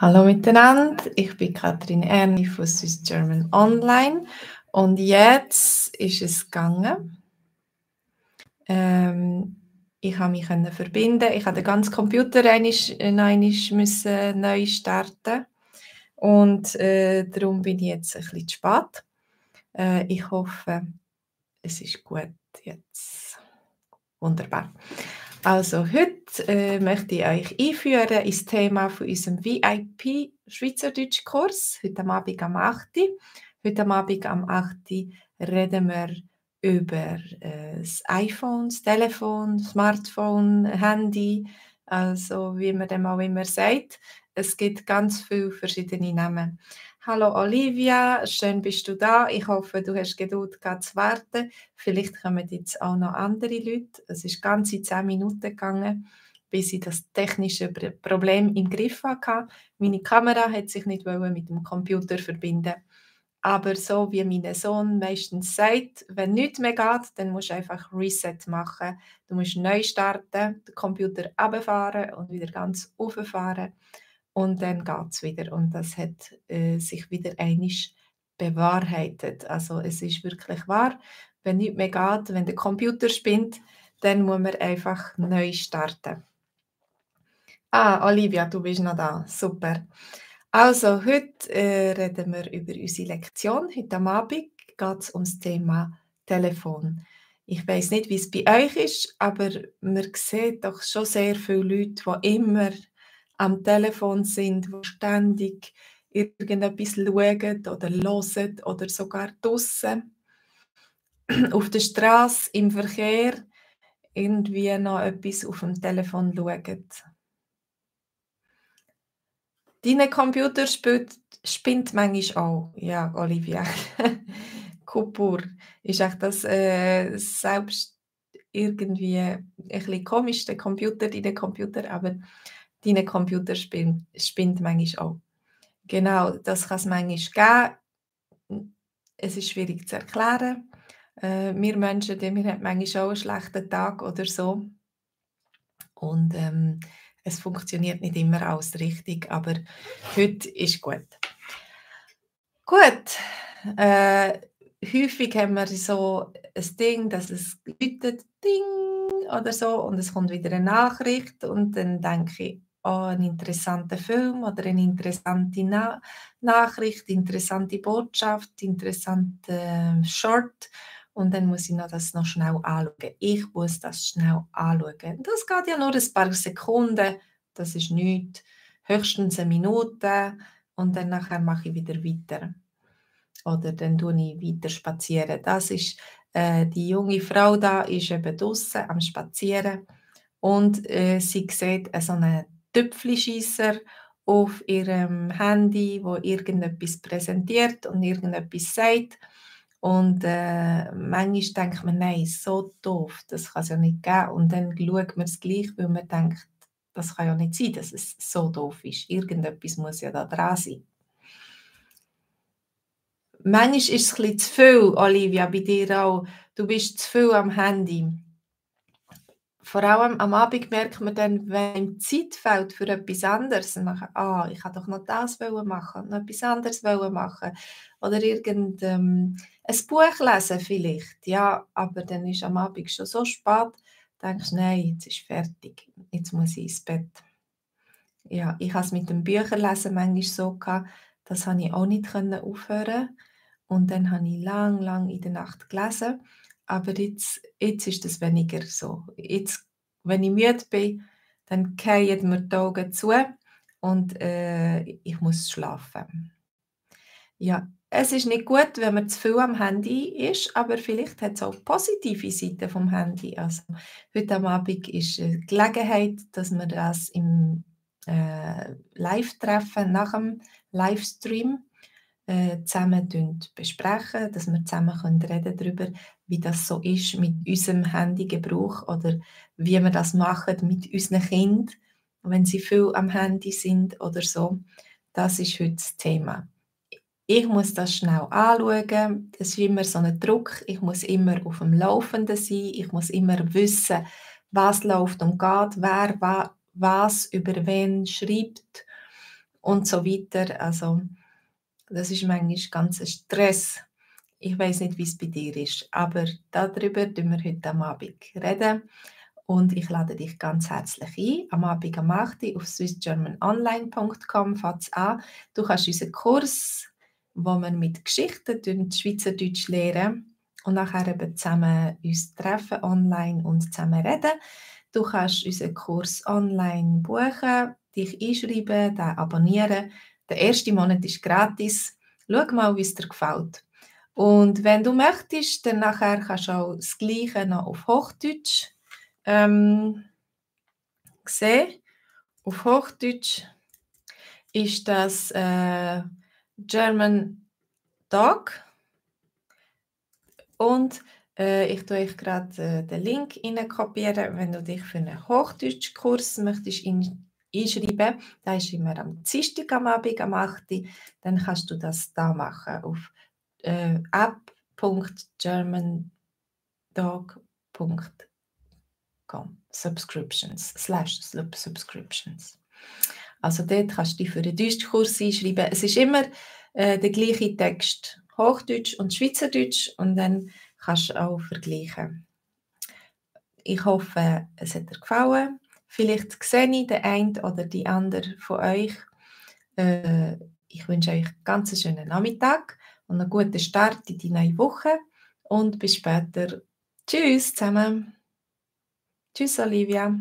Hallo miteinander, ich bin Katrin Erni von Swiss German Online und jetzt ist es gegangen. Ähm, ich habe mich verbinden, ich habe den ganzen Computer einisch, einisch müssen neu starten und äh, darum bin ich jetzt ein bisschen zu spät. Äh, ich hoffe, es ist gut jetzt. Wunderbar. Also heute äh, möchte ich euch einführen ins Thema von unserem VIP Schweizerdeutsch-Kurs, heute Abend am 8. Heute Abend am 8. reden wir über äh, das iPhone, das Telefon, Smartphone, Handy, also wie man dem auch immer sagt. Es gibt ganz viele verschiedene Namen. Hallo Olivia, schön bist du da. Ich hoffe, du hast Geduld zu warten. Vielleicht kommen jetzt auch noch andere Leute. Es ist ganze zehn Minuten gegangen, bis ich das technische Problem im Griff hatte. Meine Kamera hat sich nicht mit dem Computer verbinden. Aber so wie mein Sohn meistens sagt, wenn nichts mehr geht, dann musst du einfach Reset machen. Du musst neu starten, den Computer abfahren und wieder ganz auffahren und dann geht es wieder. Und das hat äh, sich wieder einig bewahrheitet. Also es ist wirklich wahr, wenn nichts mehr geht, wenn der Computer spinnt, dann muss man einfach neu starten. Ah, Olivia, du bist noch da. Super. Also, heute äh, reden wir über unsere Lektion. Heute am Abend geht es um das Thema Telefon. Ich weiß nicht, wie es bei euch ist, aber man sieht doch schon sehr viele Leute, die immer am Telefon sind, die ständig irgendetwas schauen oder hören oder sogar draussen auf der Straße, im Verkehr, irgendwie noch etwas auf dem Telefon schauen. Deine Computer spielt, spinnt manchmal auch. Ja, Olivia. Kupur. Ist echt das äh, selbst irgendwie ein bisschen komisch, der Computer, deine Computer, aber dein Computer spinnt, spinnt manchmal auch. Genau, das kann es manchmal geben. Es ist schwierig zu erklären. Äh, wir Menschen, wir haben manchmal auch einen schlechten Tag oder so. Und ähm, es funktioniert nicht immer alles richtig, aber heute ist gut. Gut, äh, häufig haben wir so ein Ding, dass es läutet, Ding oder so und es kommt wieder eine Nachricht und dann denke ich, oh, ein interessanter Film oder eine interessante Na Nachricht, interessante Botschaft, interessante äh, Short und dann muss ich noch das noch schnell anschauen. Ich muss das schnell anschauen. Das geht ja nur ein paar Sekunden, das ist nichts, höchstens eine Minute und dann nachher mache ich wieder weiter. Oder dann tue ich weiter spazieren. Das ist äh, die junge Frau da, ist eben draußen am Spazieren und äh, sie sieht so eine Tüpfelschießer auf ihrem Handy, wo irgendetwas präsentiert und irgendetwas sagt. Und äh, manchmal denkt man, nein, so doof, das kann es ja nicht geben. Und dann schaut man es gleich, weil man denkt, das kann ja nicht sein, dass es so doof ist. Irgendetwas muss ja da dran sein. Manchmal ist es ein bisschen zu viel, Olivia, bei dir auch. Du bist zu viel am Handy vor allem am Abend merkt man dann, wenn ihm Zeit fehlt für etwas anderes, machen, ah, ich wollte doch noch das machen, noch etwas anderes machen. Oder irgendein ähm, ein Buch lesen vielleicht, ja, aber dann ist am Abend schon so spät, denkst nein, jetzt ist fertig, jetzt muss ich ins Bett. Ja, ich habe es mit dem Bücherlesen manchmal so gehabt, das habe ich auch nicht aufhören. Und dann habe ich lang, lang in der Nacht gelesen aber jetzt, jetzt ist es weniger so. Jetzt, wenn ich müde bin, dann fallen mir die Augen zu und äh, ich muss schlafen. Ja, es ist nicht gut, wenn man zu viel am Handy ist, aber vielleicht hat es auch positive Seiten vom Handy. Also heute am Abend ist eine Gelegenheit, dass wir das im äh, Live-Treffen nach dem Livestream äh, zusammen besprechen, dass wir zusammen können reden darüber, wie das so ist mit unserem Handygebrauch oder wie wir das machen mit unseren Kindern, wenn sie viel am Handy sind oder so. Das ist heute das Thema. Ich muss das schnell anschauen. Es ist immer so ein Druck. Ich muss immer auf dem Laufenden sein. Ich muss immer wissen, was läuft und geht, wer was über wen schreibt und so weiter. Also das ist manchmal ganz ein Stress. Ich weiß nicht, wie es bei dir ist, aber darüber reden wir heute am Abend reden. Und ich lade dich ganz herzlich ein. Am Abend am 8. auf swissgermanonline.com fängt an. Du kannst unseren Kurs, wo wir mit Geschichten Schweizerdeutsch lernen und nachher eben zusammen uns treffen online und zusammen reden. Du kannst unseren Kurs online buchen, dich einschreiben, den abonnieren. Der erste Monat ist gratis. Schau mal, wie es dir gefällt. Und wenn du möchtest, dann nachher kannst du auch das Gleiche noch auf Hochdeutsch ähm, sehen. Auf Hochdeutsch ist das äh, German Dog. Und äh, ich tue euch gerade äh, den Link kopieren, wenn du dich für einen Hochdeutschkurs möchtest in, einschreiben. Da ist immer am Dienstag am Abend am 8. Dann kannst du das da machen auf äh, app.germandog.com Subscriptions, slash Subscriptions. Also dort kannst du dich für den Deutschkurs einschreiben. Es ist immer äh, der gleiche Text, Hochdeutsch und Schweizerdeutsch und dann kannst du auch vergleichen. Ich hoffe, es hat dir gefallen. Vielleicht sehe ich den einen oder die andere von euch. Äh, ich wünsche euch einen ganz schönen Nachmittag und einen guten Start in die neue Woche und bis später. Tschüss zusammen. Tschüss, Olivia.